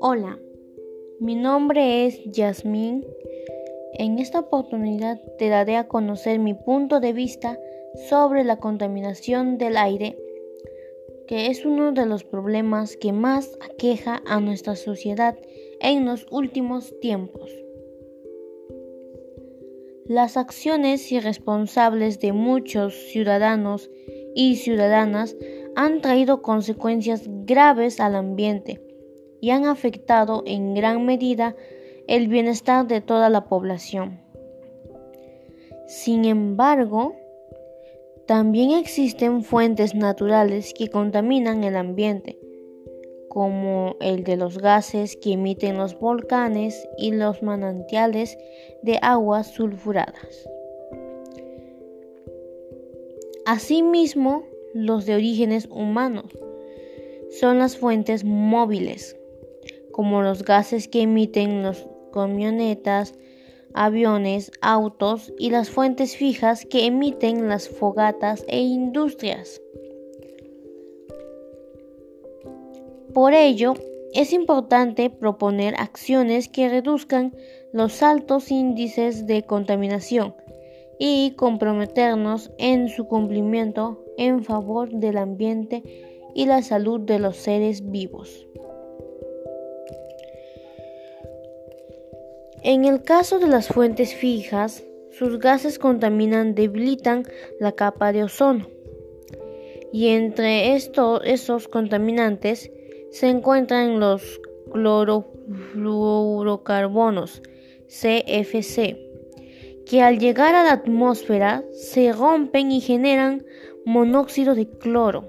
Hola, mi nombre es Yasmín. En esta oportunidad te daré a conocer mi punto de vista sobre la contaminación del aire, que es uno de los problemas que más aqueja a nuestra sociedad en los últimos tiempos. Las acciones irresponsables de muchos ciudadanos y ciudadanas han traído consecuencias graves al ambiente y han afectado en gran medida el bienestar de toda la población. Sin embargo, también existen fuentes naturales que contaminan el ambiente, como el de los gases que emiten los volcanes y los manantiales de aguas sulfuradas. Asimismo, los de orígenes humanos son las fuentes móviles como los gases que emiten las camionetas, aviones, autos y las fuentes fijas que emiten las fogatas e industrias. Por ello, es importante proponer acciones que reduzcan los altos índices de contaminación y comprometernos en su cumplimiento en favor del ambiente y la salud de los seres vivos. En el caso de las fuentes fijas, sus gases contaminan debilitan la capa de ozono. Y entre esos contaminantes se encuentran los clorofluorocarbonos, CFC, que al llegar a la atmósfera se rompen y generan monóxido de cloro,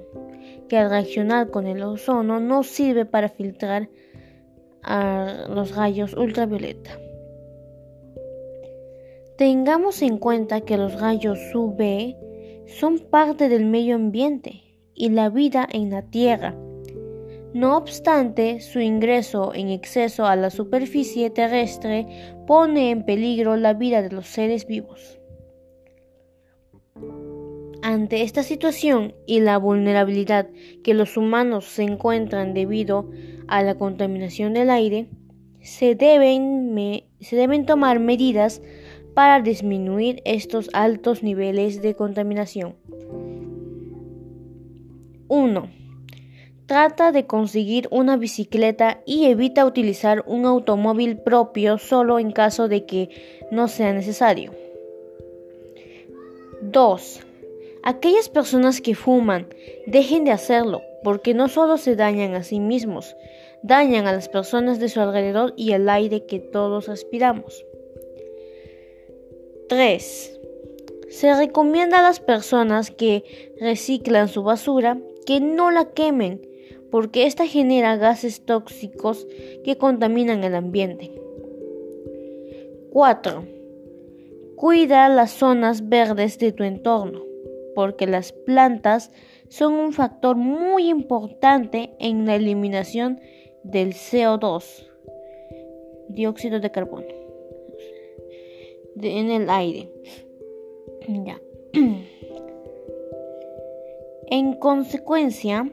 que al reaccionar con el ozono no sirve para filtrar los rayos ultravioleta. Tengamos en cuenta que los rayos UV son parte del medio ambiente y la vida en la Tierra. No obstante, su ingreso en exceso a la superficie terrestre pone en peligro la vida de los seres vivos. Ante esta situación y la vulnerabilidad que los humanos se encuentran debido a la contaminación del aire, se deben, se deben tomar medidas para disminuir estos altos niveles de contaminación. 1. Trata de conseguir una bicicleta y evita utilizar un automóvil propio solo en caso de que no sea necesario. 2. Aquellas personas que fuman, dejen de hacerlo, porque no solo se dañan a sí mismos, dañan a las personas de su alrededor y el aire que todos respiramos. 3. Se recomienda a las personas que reciclan su basura que no la quemen porque esta genera gases tóxicos que contaminan el ambiente. 4. Cuida las zonas verdes de tu entorno porque las plantas son un factor muy importante en la eliminación del CO2, dióxido de carbono en el aire. Ya. En consecuencia,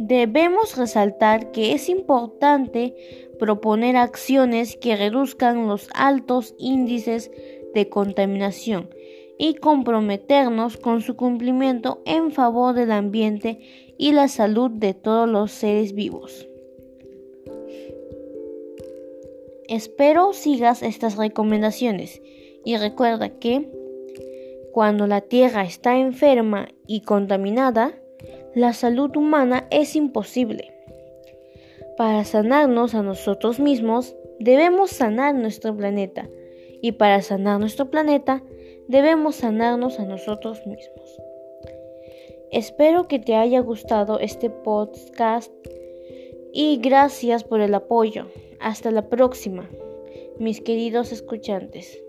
debemos resaltar que es importante proponer acciones que reduzcan los altos índices de contaminación y comprometernos con su cumplimiento en favor del ambiente y la salud de todos los seres vivos. Espero sigas estas recomendaciones y recuerda que cuando la tierra está enferma y contaminada, la salud humana es imposible. Para sanarnos a nosotros mismos, debemos sanar nuestro planeta. Y para sanar nuestro planeta, debemos sanarnos a nosotros mismos. Espero que te haya gustado este podcast y gracias por el apoyo. Hasta la próxima, mis queridos escuchantes.